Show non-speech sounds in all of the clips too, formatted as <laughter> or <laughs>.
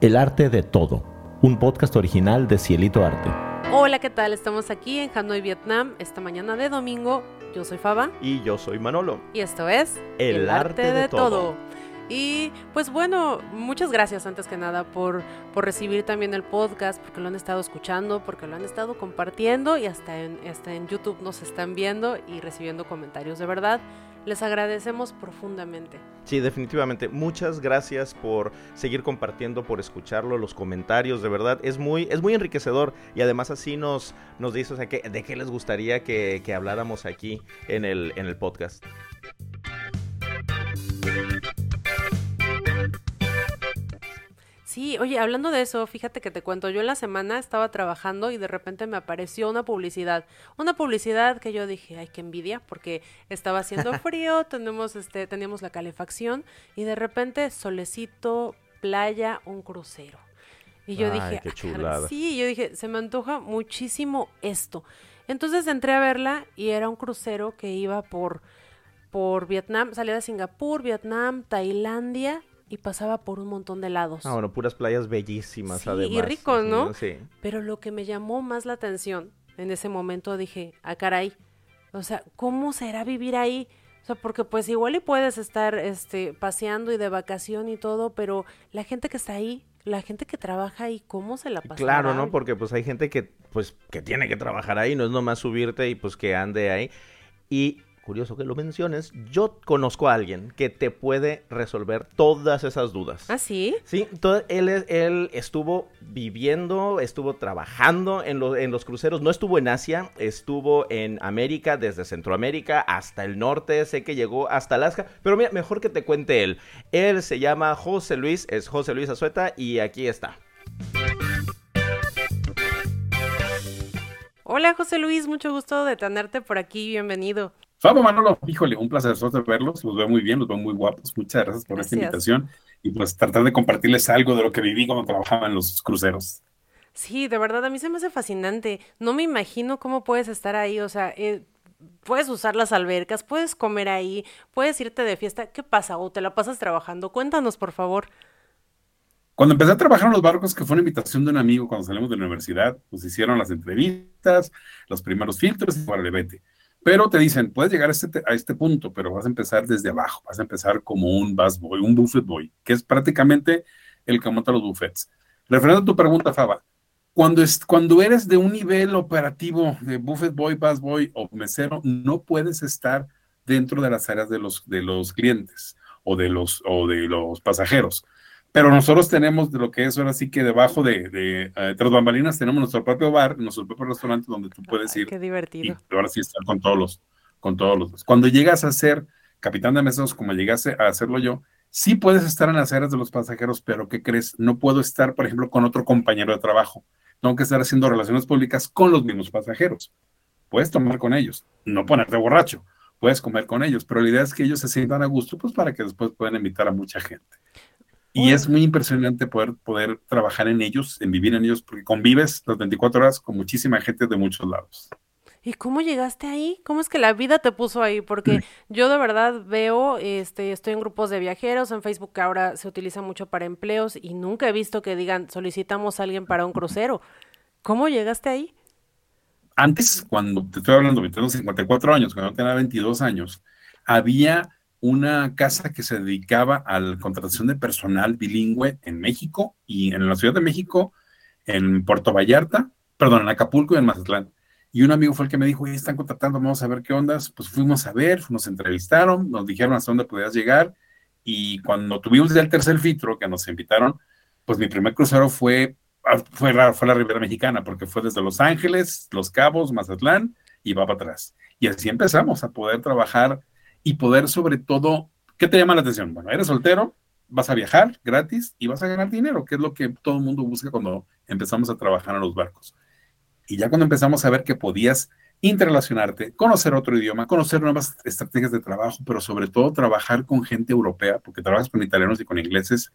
El arte de todo, un podcast original de Cielito Arte. Hola, ¿qué tal? Estamos aquí en Hanoi, Vietnam, esta mañana de domingo. Yo soy Faba. Y yo soy Manolo. Y esto es El, arte, de, todo. Y pues bueno, muchas gracias antes que nada por, por recibir también el podcast, porque lo han estado escuchando, porque lo han estado compartiendo y hasta en, hasta en YouTube nos están viendo y recibiendo comentarios. De verdad, les agradecemos profundamente. Sí, definitivamente. Muchas gracias por seguir compartiendo, por escucharlo, los comentarios, de verdad. Es muy, es muy enriquecedor y además así nos, nos dice, o sea, que, de qué les gustaría que, que habláramos aquí en el, en el podcast. Sí, oye, hablando de eso, fíjate que te cuento, yo en la semana estaba trabajando y de repente me apareció una publicidad, una publicidad que yo dije, ay, qué envidia, porque estaba haciendo <laughs> frío, tenemos este, teníamos la calefacción y de repente solecito, playa, un crucero. Y yo dije, qué chulada. sí, yo dije, se me antoja muchísimo esto. Entonces entré a verla y era un crucero que iba por por Vietnam, salía de Singapur, Vietnam, Tailandia y pasaba por un montón de lados. Ah, bueno, puras playas bellísimas Sí, además. y rico, ¿no? Sí. Pero lo que me llamó más la atención en ese momento dije, ah, caray, o sea, ¿cómo será vivir ahí? O sea, porque pues igual y puedes estar este, paseando y de vacación y todo, pero la gente que está ahí, la gente que trabaja ahí, ¿cómo se la pasa? Claro, ¿no? Porque pues hay gente que pues que tiene que trabajar ahí, no es nomás subirte y pues que ande ahí. Y curioso que lo menciones, yo conozco a alguien que te puede resolver todas esas dudas. ¿Ah, sí? Sí, todo, él, él estuvo viviendo, estuvo trabajando en, lo- en los cruceros, no estuvo en Asia, estuvo en América, desde Centroamérica hasta el norte, sé que llegó hasta Alaska, pero mira, mejor que te cuente él. Él se llama José Luis, es José Luis Azueta y aquí está. Hola José Luis, mucho gusto de tenerte por aquí, bienvenido. Fabo Manolo, híjole, un placer verlos, los veo muy bien, los veo muy guapos, muchas gracias por esta invitación y pues tratar de compartirles algo de lo que viví cuando trabajaba en los cruceros. Sí, de verdad, a mí se me hace fascinante. No me imagino cómo puedes estar ahí, o sea, eh, puedes usar las albercas, puedes comer ahí, puedes irte de fiesta. ¿Qué pasa? ¿O te la pasas trabajando? Cuéntanos, por favor. Cuando empecé a trabajar en los barcos, que fue una invitación de un amigo cuando salimos de la universidad, pues hicieron las entrevistas, los primeros filtros y órale, vete. Pero te dicen, puedes llegar a este, a este punto, pero vas a empezar desde abajo, vas a empezar como un busboy, un buffet boy, que es prácticamente el que monta los buffets. Referente a tu pregunta, Faba, cuando, es, cuando eres de un nivel operativo de buffet boy, bus boy o mesero, no puedes estar dentro de las áreas de los, de los clientes o de los, o de los pasajeros. Pero nosotros tenemos de lo que es ahora sí que debajo de, de eh, tras bambalinas tenemos nuestro propio bar, nuestro propio restaurante donde tú puedes Ay, ir qué y divertido. ahora sí estar con todos los, con todos los. Cuando llegas a ser capitán de meseros, como llegaste a hacerlo yo, sí puedes estar en las áreas de los pasajeros, pero ¿qué crees? No puedo estar, por ejemplo, con otro compañero de trabajo. Tengo que estar haciendo relaciones públicas con los mismos pasajeros. Puedes tomar con ellos, no ponerte borracho, puedes comer con ellos, pero la idea es que ellos se sientan a gusto, pues para que después puedan invitar a mucha gente. Y es muy impresionante poder, poder trabajar en ellos, en vivir en ellos, porque convives las 24 horas con muchísima gente de muchos lados. ¿Y cómo llegaste ahí? ¿Cómo es que la vida te puso ahí? Porque yo de verdad veo, este, estoy en grupos de viajeros, en Facebook ahora se utiliza mucho para empleos y nunca he visto que digan solicitamos a alguien para un crucero. ¿Cómo llegaste ahí? Antes, cuando te estoy hablando, tengo 54 años, cuando tenía 22 años, había una casa que se dedicaba a la contratación de personal bilingüe en México y en la Ciudad de México, en Puerto Vallarta, perdón, en Acapulco y en Mazatlán. Y un amigo fue el que me dijo, oye, están contratando, vamos a ver qué ondas. Pues fuimos a ver, nos entrevistaron, nos dijeron hasta dónde podías llegar. Y cuando tuvimos ya el tercer filtro que nos invitaron, pues mi primer crucero fue, ah, fue, la, fue la Ribera Mexicana, porque fue desde Los Ángeles, Los Cabos, Mazatlán y va para atrás. Y así empezamos a poder trabajar y poder sobre todo, ¿qué te llama la atención? Bueno, eres soltero, vas a viajar gratis y vas a ganar dinero, que es lo que todo el mundo busca cuando empezamos a trabajar en los barcos. Y ya cuando empezamos a ver que podías interrelacionarte, conocer otro idioma, conocer nuevas estrategias de trabajo, pero sobre todo trabajar con gente europea, porque trabajas con italianos y con ingleses,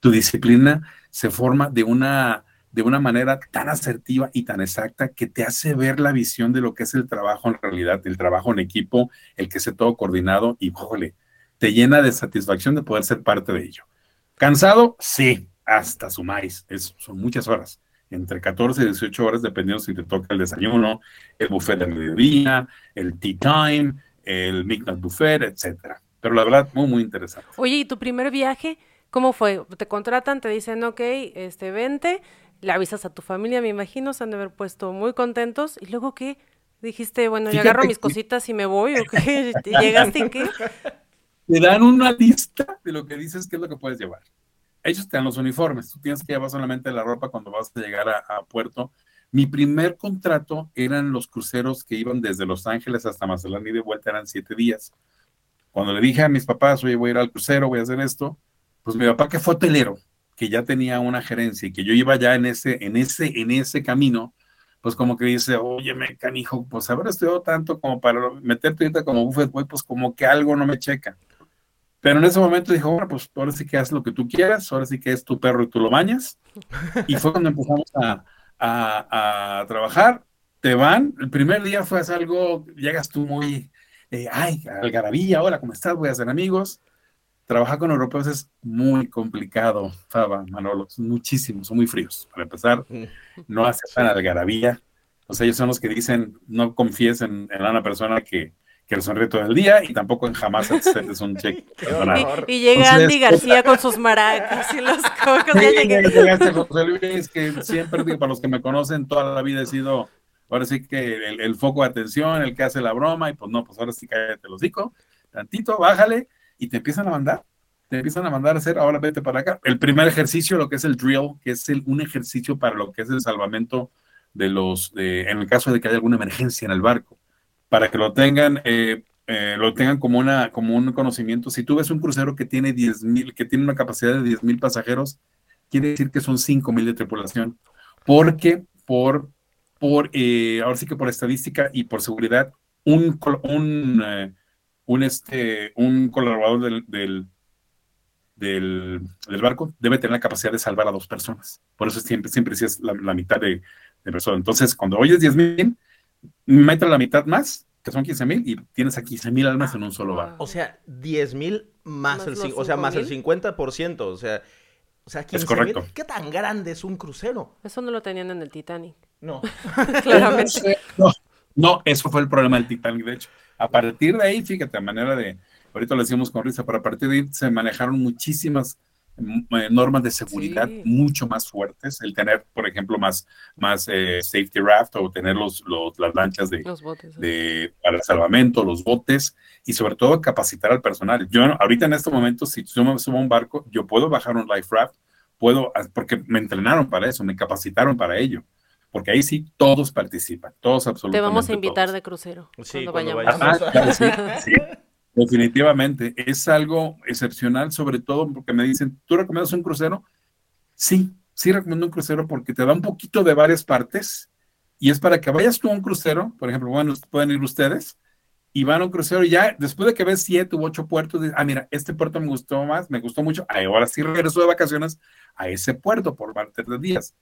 tu disciplina se forma de una, de una manera tan asertiva y tan exacta que te hace ver la visión de lo que es el trabajo en realidad, el trabajo en equipo, el que esté todo coordinado y, jójole, te llena de satisfacción de poder ser parte de ello. ¿Cansado? Sí, hasta su maíz. Es, son muchas horas, entre 14 y 18 horas, dependiendo si te toca el desayuno, el buffet de mediodía, el tea time, el midnight buffet, etcétera. Pero la verdad, muy, muy interesante. Oye, ¿y tu primer viaje? ¿Cómo fue? Te contratan, te dicen, ok, este, vente, le avisas a tu familia, me imagino, se han de haber puesto muy contentos. ¿Y luego qué? Dijiste, bueno, ya agarro mis cositas y me voy, ¿o qué? <laughs> ¿Llegaste y qué? Te dan una lista de lo que dices que es lo que puedes llevar. Ellos te dan los uniformes, tú tienes que llevar solamente la ropa cuando vas a llegar a, a puerto. Mi primer contrato eran los cruceros que iban desde Los Ángeles hasta Mazatlán y de vuelta eran siete días. Cuando le dije a mis papás, oye, voy a ir al crucero, voy a hacer esto, pues mi papá que fue hotelero, que ya tenía una gerencia y que yo iba ya en ese, en ese, en ese camino, pues como que dice, oye, me canijo, pues haber estudiado tanto como para meterte ahorita como buffet boy, pues como que algo no me checa. Pero en ese momento dijo, bueno, pues ahora sí que haz lo que tú quieras, ahora sí que es tu perro y tú lo bañas. Y fue cuando empezamos a, a, trabajar. Te van, el primer día fue algo, llegas tú muy, eh, ay, algarabía, hola, ¿cómo estás? Voy a hacer amigos trabajar con europeos es muy complicado, Faba, Manolo, son muchísimos, son muy fríos. Para empezar, no <laughs> aceptan algarabía. O sea, ellos son los que dicen, no confíes en, una persona que, que le sonríe todo el día y tampoco en jamás <laughs> aceptes un cheque. Y, y, llega Andy García con <laughs> sus maracas y los cocos. Llegaste José Luis, que siempre, para los que me conocen, toda la vida he sido, ahora sí que el, el, foco de atención, el que hace la broma, y pues no, pues ahora sí cállate los dico, tantito, bájale, y te empiezan a mandar, te empiezan a mandar a hacer, ahora vete para acá. El primer ejercicio, lo que es el drill, que es el, un ejercicio para lo que es el salvamento de los, en el caso de que haya alguna emergencia en el barco, para que lo tengan, eh, eh, lo tengan como, una, como un conocimiento. Si tú ves un crucero que tiene 10 mil, que tiene una capacidad de 10 mil pasajeros, quiere decir que son 5 mil de tripulación, porque por, por eh, ahora sí que por estadística y por seguridad, un, un un, este, un colaborador del, del, del, barco debe tener la capacidad de salvar a dos personas. Por eso siempre, siempre sí es la, mitad de, de personas. Entonces, cuando oyes 10 mil, mete la mitad más, que son 15 mil, y tienes a 15 mil almas en un solo barco. O sea, 10 mil más, el, o sea, más el 50%. O sea, o sea, 15 es correcto. ¿Qué tan grande es un crucero? Eso no lo tenían en el Titanic. No. <laughs> Claramente. No, no, eso fue el problema del Titanic, de hecho. A partir de ahí, fíjate, a manera de, ahorita lo decimos con risa, pero a partir de ahí se manejaron muchísimas mm, eh, normas de seguridad mucho más fuertes, el tener, por ejemplo, más, más eh, safety raft o tener los, las lanchas de, de, para el salvamento, los botes y sobre todo capacitar al personal. Yo ahorita en este momento, si yo me subo a un barco, yo puedo bajar un life raft, puedo, ah, porque me entrenaron para eso, me capacitaron para ello porque ahí sí todos participan, todos absolutamente. Te vamos a invitar de crucero sí, cuando, vayamos. Ah, <laughs> sí, definitivamente. Es algo excepcional, sobre todo porque me dicen, ¿tú recomiendas un crucero? Sí, sí recomiendo un crucero porque te da un poquito de varias partes y es para que vayas tú a un crucero, por ejemplo, bueno, pueden ir ustedes y van a un crucero y ya después de que ves siete u ocho puertos, dices, ah, mira, este puerto me gustó más, me gustó mucho, ahora sí regreso de vacaciones a ese puerto por parte de días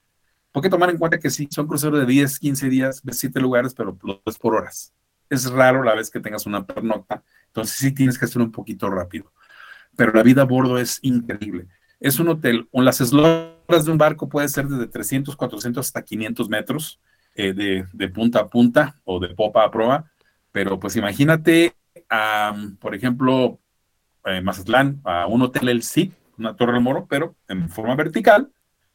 porque tomar en cuenta que sí, son cruceros de 10, 15 días, ves 7 lugares, pero los ves por horas. Es raro la vez que tengas una pernocta, entonces sí tienes que hacer un poquito rápido. Pero la vida a bordo es increíble. Es un hotel, o las esloras de un barco puede ser desde 300, 400 hasta 500 metros eh, de, punta a punta o de popa a proa, pero pues imagínate, por ejemplo, eh, Mazatlán, a un hotel El Cid, una torre de moro, pero en forma vertical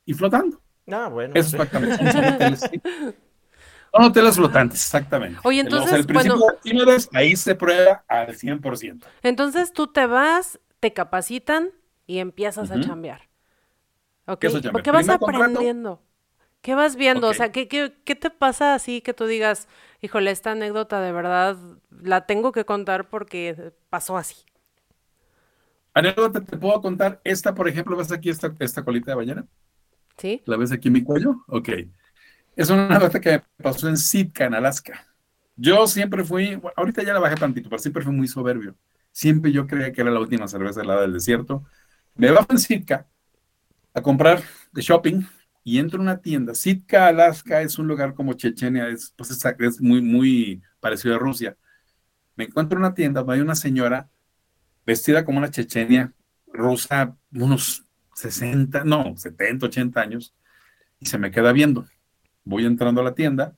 y flotando. Ah, bueno. Eso exactamente. Son hoteles, Son hoteles flotantes, exactamente. Oye, entonces, el bueno, ahí se prueba al 100%. Entonces tú te vas, te capacitan y empiezas a chambear. Okay. ¿Qué, ¿Qué vas aprendiendo? ¿Qué vas viendo? Okay. O sea, ¿qué, ¿qué, qué, te pasa así que tú digas, híjole, esta anécdota de verdad la tengo que contar porque pasó así? Anécdota, te puedo contar. Esta, por ejemplo, ¿ves aquí esta, esta colita de ballena? ¿Sí? ¿La ves aquí en mi cuello? Ok. Es una <laughs> nota que pasó en Sitka, en Alaska. Yo siempre fui, ahorita ya la bajé tantito, pero siempre fui muy soberbio. Siempre yo creía que era la última cerveza helada del desierto. Me bajo en Sitka a comprar de shopping y entro a una tienda. Sitka, Alaska es un lugar como Chechenia, es, pues es, muy, muy parecido a Rusia. Me encuentro en una tienda, hay una señora vestida como una Chechenia rusa, unos 60, no, 70, 80 años, y se me queda viendo. Voy entrando a la tienda,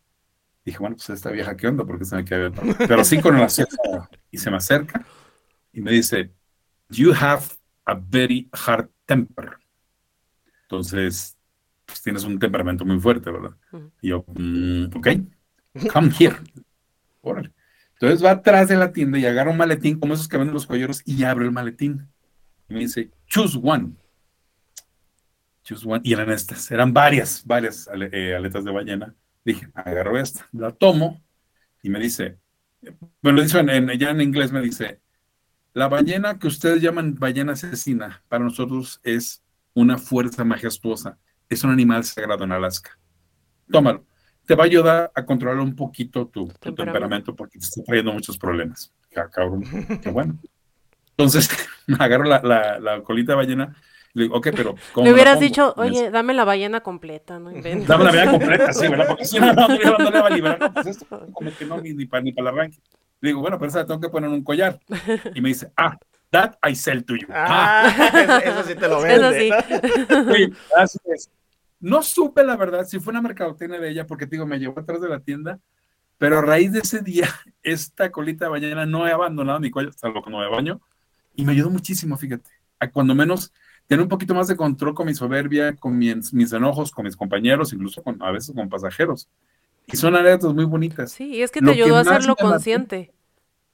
dije, bueno, pues esta vieja, ¿qué onda? Porque se me queda viendo. Pero sí con el acceso, y se me acerca y me dice, You have a very hard temper. Entonces, pues tienes un temperamento muy fuerte, ¿verdad? Y yo, mm, ok, come here. Órale. Entonces va atrás de la tienda y agarra un maletín como esos que venden los joyeros y abre el maletín. Y me dice, choose one. Choose one. Y eran estas, eran varias, varias eh, aletas de ballena. Dije, agarro esta, la tomo y me dice, bueno, lo dice en, ya en inglés, me dice, la ballena que ustedes llaman ballena asesina, para nosotros es una fuerza majestuosa. Es un animal sagrado en Alaska. Tómalo te va a ayudar a controlar un poquito tu, temperamento. porque te está trayendo muchos problemas. Cabrón, qué bueno. Entonces, <laughs> agarro la, la, colita de ballena le digo, ok, pero <laughs> ¿cómo Le hubieras dicho, oye, dame la ballena completa, ¿no? Dame la ballena <laughs> completa, sí, ¿verdad? Porque si no, no, no, le va a liberar. Pues esto, <laughs> como que no, ni, para, ni para el arranque. Le digo, bueno, pero esa tengo que poner un collar. Y me dice, ah, that I sell to you. Ah, ah. Eso, sí te lo vende. Eso sí. sí así es. No supe la verdad si fue una mercadotecnia de ella, porque digo, me llevó atrás de la tienda, pero a raíz de ese día, esta colita de ballena no he abandonado mi cuello, salvo que no me baño, y me ayudó muchísimo, fíjate, a cuando menos tener un poquito más de control con mi soberbia, con mis, mis enojos, con mis compañeros, incluso con, a veces con pasajeros. Y son anécdotas muy bonitas. Sí, y es que te ayudó a hacerlo consciente.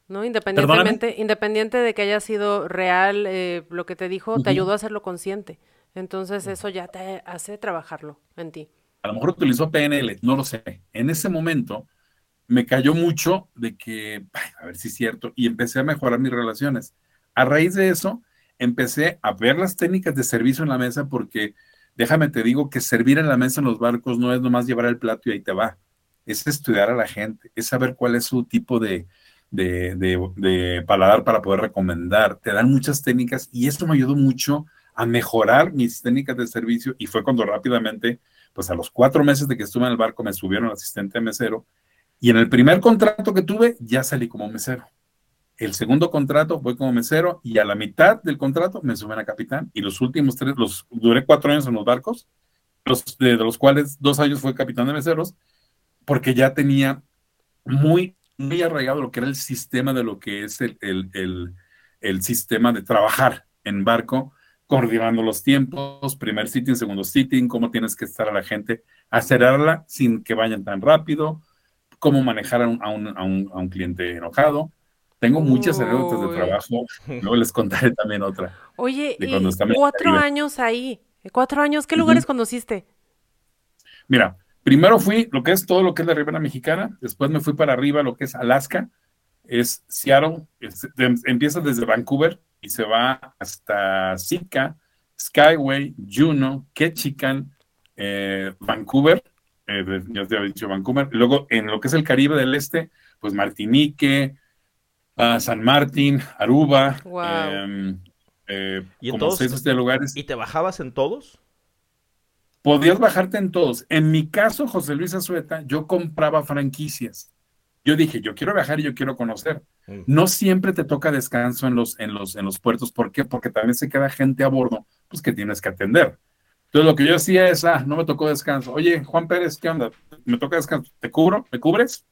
¿no? Independientemente, independiente de que haya sido real eh, lo que te dijo, te ayudó a hacerlo consciente. Entonces eso ya te hace trabajarlo en ti. A lo mejor utilizó PNL, no lo sé. En ese momento me cayó mucho de que, a ver si es cierto, y empecé a mejorar mis relaciones. A raíz de eso, empecé a ver las técnicas de servicio en la mesa porque, déjame te digo que servir en la mesa en los barcos no es nomás llevar el plato y ahí te va. Es estudiar a la gente, es saber cuál es su tipo de, de, de paladar para poder recomendar. Te dan muchas técnicas y esto me ayudó mucho a mejorar mis técnicas de servicio y fue cuando rápidamente, pues a los cuatro meses de que estuve en el barco me subieron asistente mesero y en el primer contrato que tuve ya salí como mesero. El segundo contrato voy como mesero y a la mitad del contrato me suben a capitán y los últimos tres, los duré cuatro años en los barcos, los, de, los cuales dos años fue capitán de meseros, porque ya tenía muy, muy arraigado lo que era el sistema de lo que es el, el, el, el sistema de trabajar en barco coordinando los tiempos, primer sitting, segundo sitting, cómo tienes que estar a la gente, acelerarla sin que vayan tan rápido, cómo manejar a un, a un, a un, cliente enojado. Tengo muchas anécdotas de trabajo, <laughs> luego les contaré también otra. Oye, y cuatro años ahí, cuatro años, ¿qué lugares conociste? Mira, primero fui lo que es todo lo que es la Ribera Mexicana, después me fui para arriba lo que es Alaska, es Seattle, empieza desde Vancouver, y se va hasta Sitka, Skyway, Juno, Ketchikan, eh, Vancouver, eh, ya te había dicho Vancouver, luego en lo que es el Caribe del Este, pues Martinique, uh, San Martín, Aruba, em, eh, ¿Y como seis de lugares. ¿Y te bajabas en todos? Podías bajarte en todos. En mi caso, José Luis Azueta, yo compraba franquicias. Yo dije, yo quiero viajar y yo quiero conocer. Mm. No siempre te toca descanso en los, en los, en los puertos. ¿Por qué? Porque también se queda gente a bordo, pues que tienes que atender. Entonces lo que yo hacía es, ah, no me tocó descanso. Oye, Juan Pérez, ¿qué onda? Me toca descanso. ¿Te cubro? ¿Me cubres?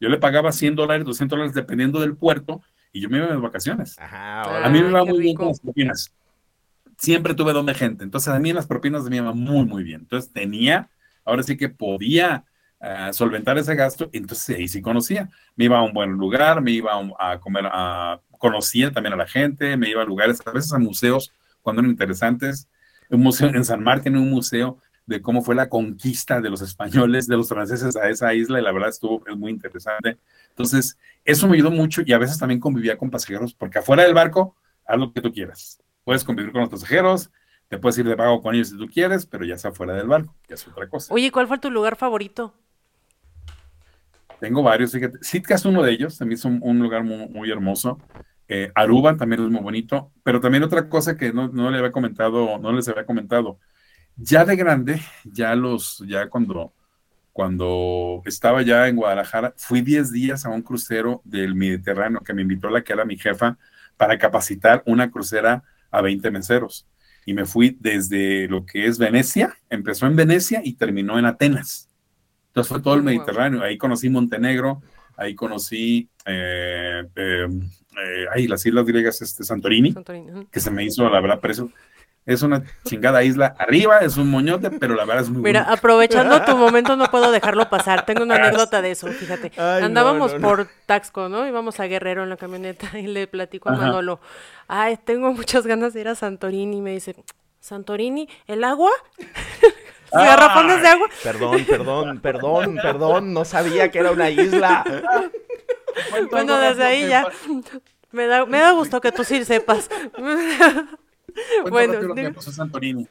Yo le pagaba 100 dólares, 200 dólares, dependiendo del puerto, y yo me iba de vacaciones. a mí me iba muy bien con las propinas. Siempre tuve donde gente. Entonces a mí las propinas me iban muy, muy bien. Entonces tenía, ahora sí que podía solventar ese gasto, entonces ahí sí conocía. Me iba a un buen lugar, me iba a, comer, a, conocía también a la gente, me iba a lugares, a veces a museos cuando eran interesantes. Un museo en San Martín, un museo de cómo fue la conquista de los españoles, de los franceses a esa isla, y la verdad estuvo es muy interesante. Entonces, eso me ayudó mucho y a veces también convivía con pasajeros, porque afuera del barco, haz lo que tú quieras. Puedes convivir con los pasajeros, te puedes ir de pago con ellos si tú quieres, pero ya sea fuera del barco, que es otra cosa. Oye, ¿cuál fue tu lugar favorito? Tengo varios, fíjate. Sitka es uno de ellos, también es un, lugar muy, hermoso. Eh, Aruba también es muy bonito, pero también otra cosa que no, no, le había comentado, no les había comentado. Ya de grande, ya los, ya cuando, cuando estaba ya en Guadalajara, fui 10 días a un crucero del Mediterráneo que me invitó la que era mi jefa para capacitar una crucera a 20 meseros. y me fui desde lo que es Venecia, empezó en Venecia y terminó en Atenas. Entonces fue todo el Mediterráneo, ahí conocí Montenegro, ahí conocí eh, eh, eh, ahí las islas griegas, este Santorini, que se me hizo la verdad precio es una <laughs> chingada isla arriba, es un moñote, pero la verdad es muy Mira, aprovechando tu <laughs> momento, no puedo dejarlo pasar. Tengo una anécdota de eso, fíjate. Andábamos por Taxco, ¿no? Íbamos a Guerrero en la camioneta y le platico a Manolo. Ay, tengo muchas ganas de ir a Santorini. Y me dice, ¿Santorini? ¿El agua? <laughs> ¿Garrafones de agua? Perdón, perdón, perdón, perdón. No sabía que era una isla. bueno, desde ahí ya. Me da, me da gusto que tú sí sepas. Bueno, lo que pasó en Santorini.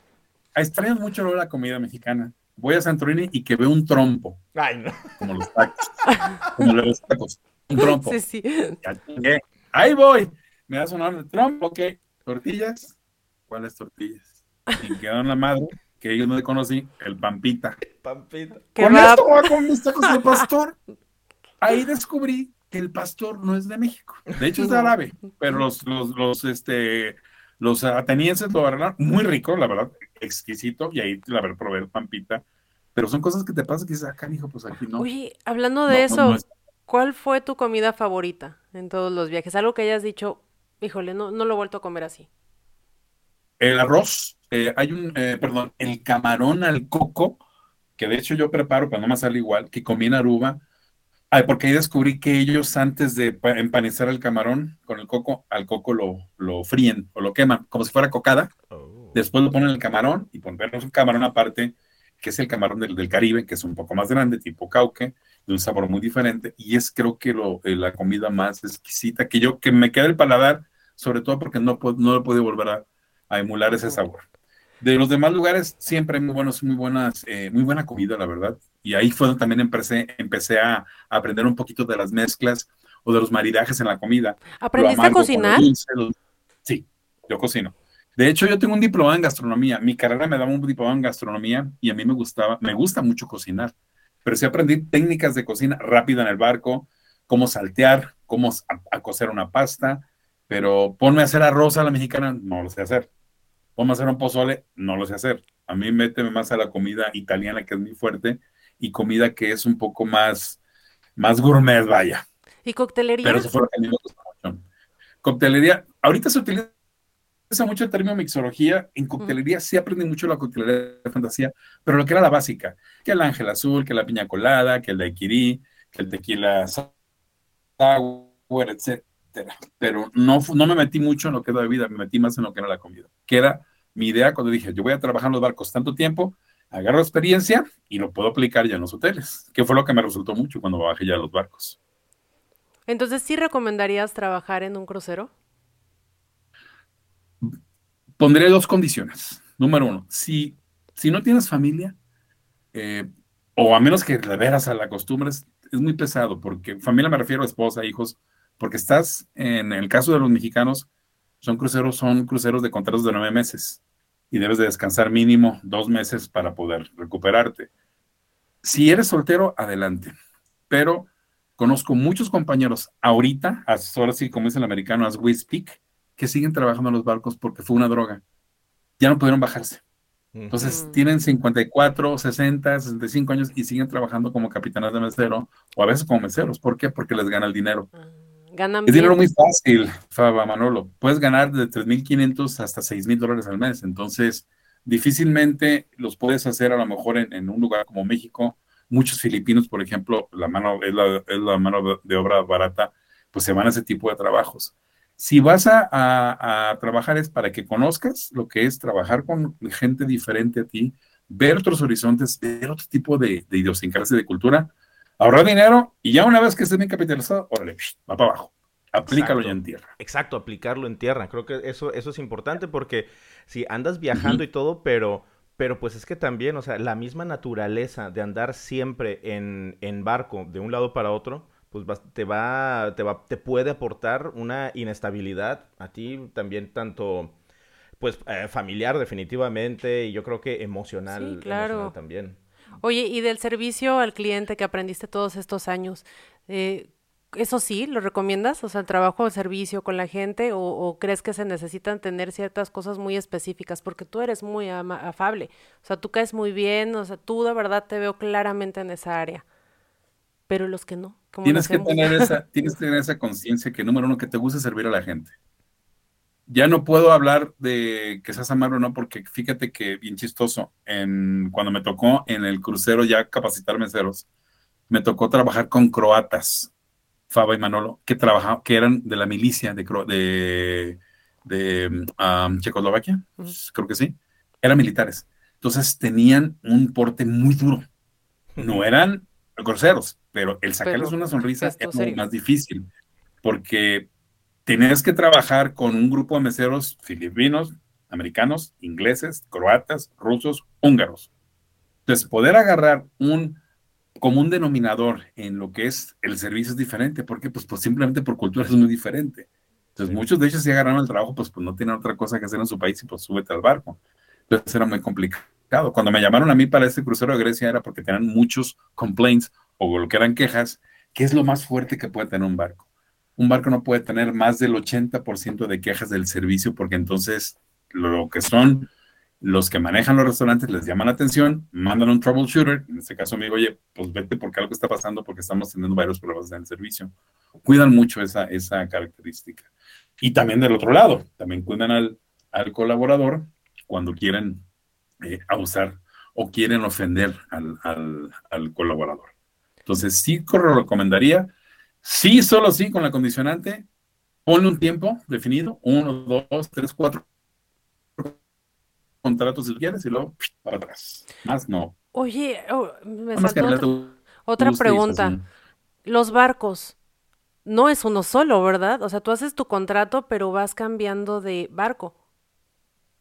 Extraño mucho la comida mexicana. Voy a Santorini y que veo un trompo. Ay, no. Como los tacos. como los tacos. Un trompo. Sí, sí. Ahí voy. Me das un orden de trompo, ok. Tortillas. ¿Cuáles tortillas? Y quedó en la madre, que yo no le conocí, el Pampita. Pampita. Con esto voy con mis tacos de pastor. Ahí descubrí que el pastor no es de México. De hecho es de árabe, pero los, los, los, este, los atenienses lo agarraron muy rico, la verdad, exquisito, y ahí la verdad probé pampita. Pero son cosas que te pasan que dices, acá, hijo, pues aquí no. Oye, hablando de eso, ¿cuál fue tu comida favorita en todos los viajes? Algo que hayas dicho, híjole, no, no lo he vuelto a comer así. El arroz, eh, hay un, eh, perdón, el camarón al coco, que de hecho yo preparo, pero no me sale igual, que comí en Aruba, Ay, porque ahí descubrí que ellos antes de empanizar el camarón con el coco, al coco lo, lo fríen o lo queman, como si fuera cocada. Oh. Después lo ponen el camarón y ponen un camarón aparte, que es el camarón del, del, Caribe, que es un poco más grande, tipo cauque, de un sabor muy diferente. Y es creo que lo, eh, la comida más exquisita que yo, que me queda el paladar, sobre todo porque no, no he podido volver a, a emular ese sabor. De los demás lugares siempre hay muy, buenos, muy, buenas, eh, muy buena comida, la verdad. Y ahí fue donde también empecé, empecé a, aprender un poquito de las mezclas o de los maridajes en la comida. ¿Aprendiste a cocinar? sí, yo cocino. De hecho, yo tengo un diploma en gastronomía. Mi carrera me daba un diploma en gastronomía y a mí me gustaba, me gusta mucho cocinar. Pero sí aprendí técnicas de cocina rápida en el barco, cómo saltear, cómo a, a cocer una pasta. Pero ponme a hacer arroz a la mexicana, no lo sé hacer Vamos a hacer un pozole, no lo sé hacer. A mí méteme más a la comida italiana, que es muy fuerte, y comida que es un poco más, más gourmet, vaya. ¿Y coctelería? Pero eso fue lo que a mí me gustó mucho. Coctelería, ahorita se utiliza mucho el término mixología. En coctelería sí aprendí mucho la coctelería de fantasía, pero lo que era la básica, que el ángel azul, que la piña colada, que el daiquiri, que el tequila sour, etc pero no, no me metí mucho en lo que era bebida, me metí más en lo que era la comida, que era mi idea cuando dije, yo voy a trabajar en los barcos tanto tiempo, agarro experiencia y lo puedo aplicar ya en los hoteles, que fue lo que me resultó mucho cuando bajé ya a los barcos. Entonces, ¿sí recomendarías trabajar en un crucero? Pondré dos condiciones. Número uno, si, si no tienes familia, eh, o a menos que de veras a la costumbre, es muy pesado, porque familia me refiero a esposa, hijos, porque estás, en el caso de los mexicanos, son cruceros, son cruceros de contratos de nueve meses y debes de descansar mínimo dos meses para poder recuperarte. Si eres soltero, adelante. Pero conozco muchos compañeros ahorita, ahora sí, como dice el americano, as we speak, que siguen trabajando en los barcos porque fue una droga. Ya no pudieron bajarse. Entonces tienen 54, 60, 65 años y siguen trabajando como capitanes de mesero o a veces como meseros. ¿Por qué? Porque les gana el dinero. Ah. Ganan es dinero muy fácil, Faba Manolo. Puedes ganar de 3.500 hasta 6.000 dólares al mes. Entonces, difícilmente los puedes hacer a lo mejor en, un lugar como México. Muchos filipinos, por ejemplo, la mano es la, mano de obra barata, pues se van a ese tipo de trabajos. Si vas a, trabajar es para que conozcas lo que es trabajar con gente diferente a ti, ver otros horizontes, ver otro tipo de, de idiosincrasia de cultura, ahorrar dinero y ya una vez que esté bien capitalizado, órale, va para abajo. Aplícalo ya en tierra. Exacto, aplicarlo en tierra. Creo que eso, eso es importante porque si andas viajando y todo, pero, pero pues es que también, o sea, la misma naturaleza de andar siempre en, en barco de un lado para otro, pues te va, te va, te puede aportar una inestabilidad a ti también tanto pues eh, familiar definitivamente y yo creo que emocional, claro. emocional también. Oye, y del servicio al cliente que aprendiste todos estos años, eh, eso sí, ¿lo recomiendas? O sea, el trabajo de servicio con la gente o, crees que se necesitan tener ciertas cosas muy específicas porque tú eres muy afable, o sea, tú caes muy bien, o sea, tú de verdad te veo claramente en esa área, pero los que no. Tienes que, tener esa, <laughs> tienes que tener esa conciencia que, número uno, que te gusta servir a la gente. Ya no puedo hablar de que seas amable o no, porque fíjate que bien chistoso, en, cuando me tocó en el crucero ya capacitar meseros, me tocó trabajar con croatas Faba y Manolo, que trabajaban, que eran de la milicia de, de, de um, Checoslovaquia, creo que sí, eran militares. Entonces tenían un porte muy duro. No eran groseros, pero el sacarles una sonrisa es más difícil, porque tenías que trabajar con un grupo de meseros filipinos, americanos, ingleses, croatas, rusos, húngaros. Entonces, poder agarrar un como un denominador en lo que es el servicio es diferente. ¿Por qué? Pues, pues simplemente por cultura es muy diferente. Entonces, muchos de ellos si agarraron el trabajo, pues, pues no tienen otra cosa que hacer en su país y pues súbete al barco. Entonces era muy complicado. Cuando me llamaron a mí para este crucero de Grecia era porque tenían muchos complaints o lo que eran quejas, que es lo más fuerte que puede tener un barco. Un barco no puede tener más del 80% de quejas del servicio porque entonces lo que son los que manejan los restaurantes les llaman la atención, mandan un troubleshooter, en este caso me digo, oye, pues vete porque algo está pasando porque estamos teniendo varios problemas en el servicio. Cuidan mucho esa, esa característica. Y también del otro lado, también cuidan al, al colaborador cuando quieren eh, abusar o quieren ofender al, al, al, colaborador. Entonces, sí lo recomendaría, sí, solo sí, con la condicionante, ponle un tiempo definido, uno, dos, tres, cuatro contratos si quieres y luego para atrás. Más no. Oye, oh, me saltó otra, pregunta. Los barcos, no es uno solo, ¿verdad? O sea, tú haces tu contrato, pero vas cambiando de barco.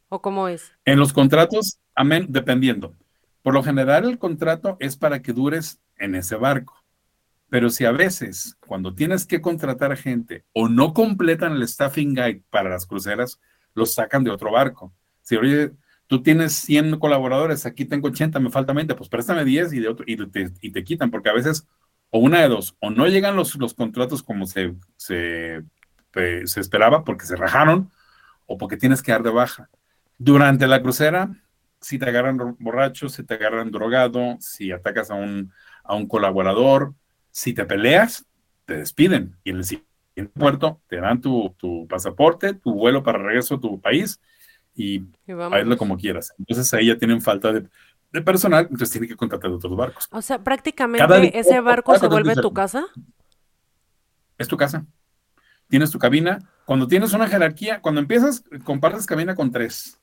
¿O cómo es? En los contratos, amén, dependiendo. Por lo general, el contrato es para que dures en ese barco. Pero si a veces, cuando tienes que contratar gente o no completan el staffing guide para las cruceras, los sacan de otro barco. Si, oye, tú tienes 100 colaboradores, aquí tengo 80, me falta 20, pues préstame 10 y, de otro, y, te, y te quitan, porque a veces, o una de dos, o no llegan los, los contratos como se, se, se esperaba, porque se rajaron, o porque tienes que dar de baja. Durante la crucera, si te agarran borracho, si te agarran drogado, si atacas a un, a un colaborador, si te peleas, te despiden. Y en el siguiente puerto te dan tu, tu pasaporte, tu vuelo para regreso a tu país y, y como quieras. Entonces ahí ya tienen falta de, personal, entonces tienen que contratar otros barcos. O sea, prácticamente ese barco se vuelve tu casa. Es tu casa. Tienes tu cabina. Cuando tienes una jerarquía, cuando empiezas, compartes cabina con tres,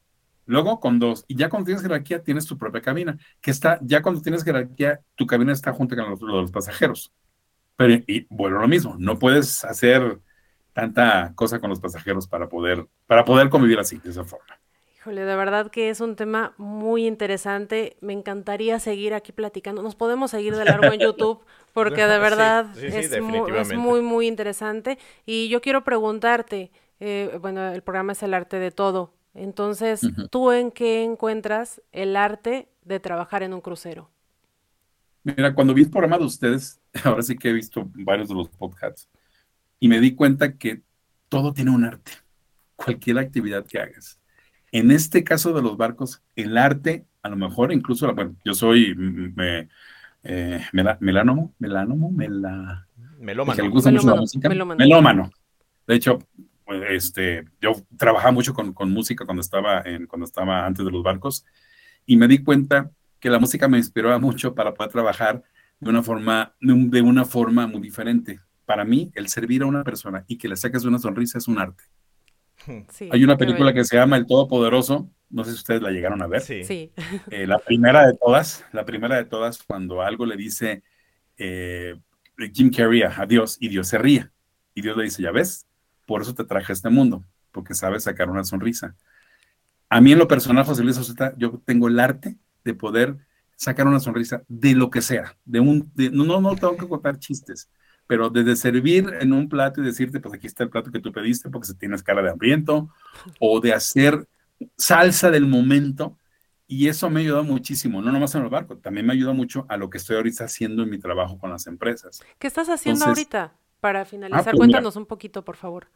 luego con dos, y ya cuando tienes jerarquía, tienes tu propia cabina, que está, ya cuando tienes jerarquía, tu cabina está junto con los, los pasajeros. Pero, y bueno, lo mismo, no puedes hacer tanta cosa con los pasajeros para poder, para poder convivir así, de esa forma. Híjole, de verdad que es un tema muy interesante. Me encantaría seguir aquí platicando. Nos podemos seguir de largo en <laughs> YouTube porque de <laughs> verdad es, muy, muy, interesante. Y yo quiero preguntarte, eh, bueno, el programa es el arte de todo. Entonces, ¿tú en qué encuentras el arte de trabajar en un crucero? Mira, cuando vi el programa de ustedes, <laughs> ahora sí que he visto varios de los podcasts, y me di cuenta que todo tiene un arte, cualquier actividad que hagas. En este caso de los barcos, el arte, a lo mejor incluso, bueno, yo soy me, eh, melónomo, mela, melómano. Que gusta mucho la música. Melómano. De hecho, pues, este, yo trabajaba mucho con, con, música cuando estaba, en, cuando estaba antes de los barcos y me di cuenta que la música me inspiraba mucho para poder trabajar de una forma, de una forma muy diferente para mí, el servir a una persona y que le saques una sonrisa es un arte. Hay una película que se llama El Todopoderoso, no sé si ustedes la llegaron a ver. Sí. Eh, la primera de todas, la primera de todas, cuando algo le dice eh, Jim Carrey a Dios y Dios se ríe. Y Dios le dice, ya ves, por eso te traje a este mundo, porque sabes sacar una sonrisa. A mí en lo personal, José Luis yo tengo el arte de poder sacar una sonrisa de lo que sea, de un, no, no, no tengo que contar chistes, pero desde servir en un plato y decirte, pues aquí está el plato que tú pediste porque se tienes cara de hambriento, o de hacer salsa del momento, y eso me ayudado muchísimo, no nomás en el barco, también me ayuda mucho a lo que estoy ahorita haciendo en mi trabajo con las empresas. ¿Qué estás haciendo ahorita? Para finalizar, pues cuéntanos un poquito, por favor.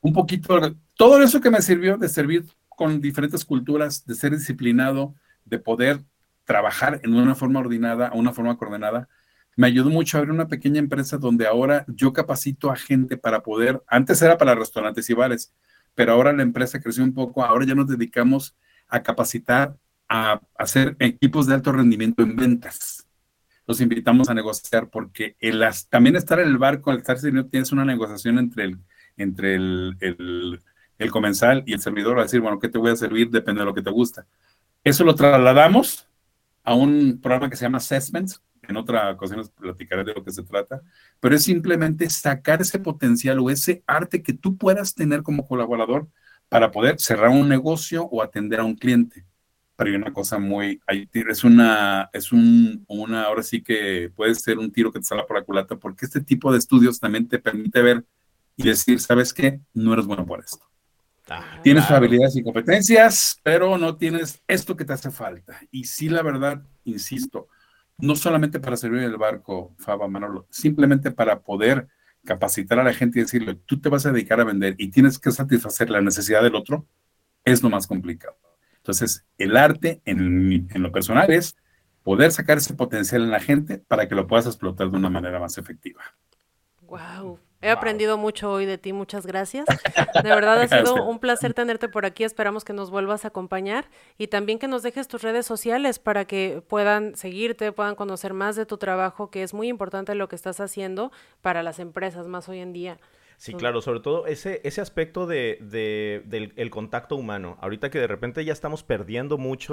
Un poquito, todo eso que me sirvió de servir con diferentes culturas, de ser disciplinado, de poder trabajar en una forma ordenada, una forma coordenada, me ayudó mucho a abrir una pequeña empresa donde ahora yo capacito a gente para poder, antes era para restaurantes y bares, pero ahora la empresa creció un poco, ahora ya nos dedicamos a capacitar, a hacer equipos de alto rendimiento en ventas. Los invitamos a negociar porque el, también estar en el barco, al estar sirviendo, tienes una negociación entre el, entre el, el, el comensal y el servidor, a decir, bueno, ¿qué te voy a servir? Depende de lo que te gusta. Eso lo trasladamos a un programa que se llama Assessments, en otra ocasión les platicaré de lo que se trata, pero es simplemente sacar ese potencial o ese arte que tú puedas tener como colaborador para poder cerrar un negocio o atender a un cliente. Pero hay una cosa muy, es una, es un, una, ahora sí que puede ser un tiro que te sale por la culata, porque este tipo de estudios también te permite ver y decir, ¿sabes qué? No eres bueno por esto. Ah, tienes habilidades y competencias, pero no tienes esto que te hace falta. Y sí, la verdad, insisto, no solamente para servir el barco, Faba Manolo, simplemente para poder capacitar a la gente y decirle, tú te vas a dedicar a vender y tienes que satisfacer la necesidad del otro, es lo más complicado. Entonces, el arte en, en lo personal es poder sacar ese potencial en la gente para que lo puedas explotar de una manera más efectiva. Wow, He aprendido mucho hoy de ti, muchas gracias. De verdad ha <laughs> sido un placer tenerte por aquí. Esperamos que nos vuelvas a acompañar y también que nos dejes tus redes sociales para que puedan seguirte, puedan conocer más de tu trabajo, que es muy importante lo que estás haciendo para las empresas más hoy en día. Sí, claro, sobre todo ese, ese aspecto de, del el contacto humano. Ahorita que de repente ya estamos perdiendo mucho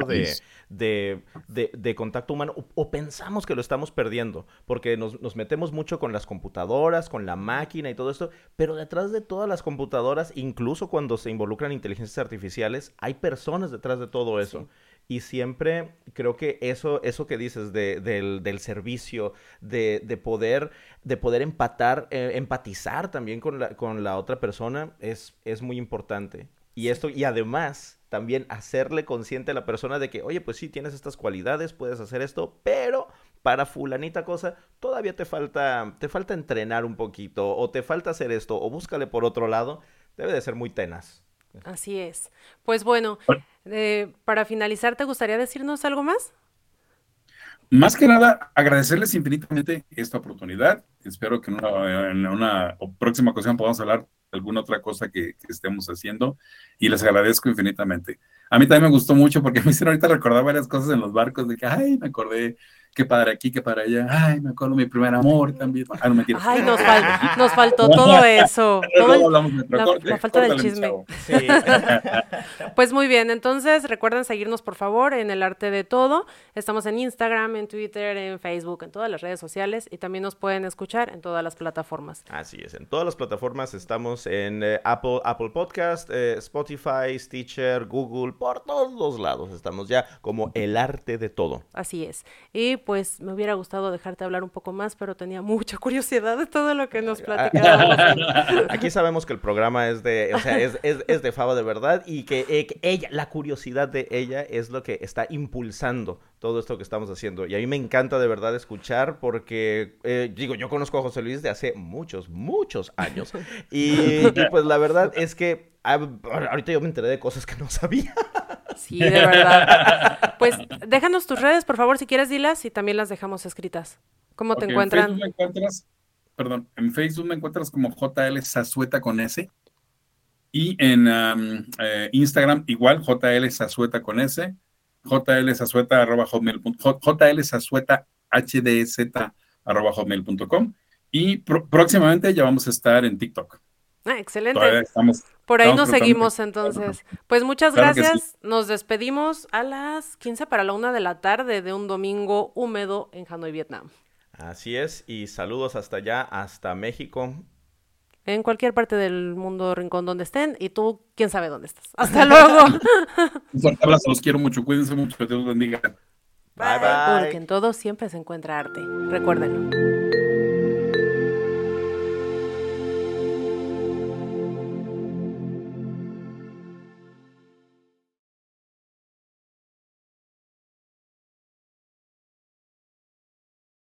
de, de, contacto humano o, pensamos que lo estamos perdiendo porque nos, nos, metemos mucho con las computadoras, con la máquina y todo esto, pero detrás de todas las computadoras, incluso cuando se involucran inteligencias artificiales, hay personas detrás de todo eso. Y siempre creo que eso, eso que dices de, del, del, servicio, de, de, poder, de poder empatar, eh, empatizar también con la, con la otra persona, es, es muy importante. Y esto, y además, también hacerle consciente a la persona de que, oye, pues sí, tienes estas cualidades, puedes hacer esto, pero para fulanita cosa, todavía te falta, te falta entrenar un poquito, o te falta hacer esto, o búscale por otro lado, debe de ser muy tenaz. Así es. Pues bueno, eh, para finalizar, ¿te gustaría decirnos algo más? Más que nada, agradecerles infinitamente esta oportunidad. Espero que en una, próxima ocasión podamos hablar alguna otra cosa que, que, estemos haciendo y les agradezco infinitamente. A mí también me gustó mucho porque <laughs> me hicieron ahorita recordar varias cosas en los barcos de que, ay, me acordé qué padre aquí, qué padre allá. Ay, me acuerdo mi primer amor también. Ah, no, mentira. Ay, nos, nos faltó <laughs> todo eso. <laughs> Todo la, falta del chisme. pues muy bien, entonces recuerden seguirnos por favor en el arte de todo. Estamos en Instagram, en Twitter, en Facebook, en todas las redes sociales y también nos pueden escuchar en todas las plataformas. Así es, en todas las plataformas estamos en eh, Apple, Apple Podcast, eh, Spotify, Stitcher, Google, por todos los lados estamos ya como el arte de todo. Así es. Y pues me hubiera gustado dejarte hablar un poco más, pero tenía mucha <laughs> curiosidad de todo lo que nos platicabas. <laughs> Aquí sabemos que el programa es de, o sea, es, es, de Fava de verdad y que, eh, ella, la curiosidad de ella es lo que está impulsando todo esto que estamos haciendo. Y a mí me encanta de verdad escuchar porque, eh, digo, yo conozco a José Luis de hace muchos, muchos años. <laughs> y, pues la verdad es que ah, ahorita yo me enteré de cosas que no sabía. Sí, de verdad. <laughs> Pues déjanos tus redes, por favor, si quieres, dilas y también las dejamos escritas. ¿Cómo te encuentran? En encuentras, perdón, en Facebook me encuentras como JL Sazueta con S. Y en eh, Instagram igual, JL Sazueta con S. JL Sazueta arroba hotmail, JL Sazueta HDZ arroba hotmail.com. Y próximamente ya vamos a estar en TikTok. Ah, excelente. Por ahí nos seguimos entonces. Pues muchas gracias. Nos despedimos a las 15 para la una de la tarde de un domingo húmedo en Hanoi, Vietnam. Así es, y saludos hasta allá, hasta México. En cualquier parte del mundo, rincón donde estén, y tú, quién sabe dónde estás. Hasta <laughs> luego. Un fuerte abrazo, los quiero mucho, cuídense mucho, que Dios los bendiga. Bye, bye. Porque en todo siempre se encuentra arte. Recuérdenlo.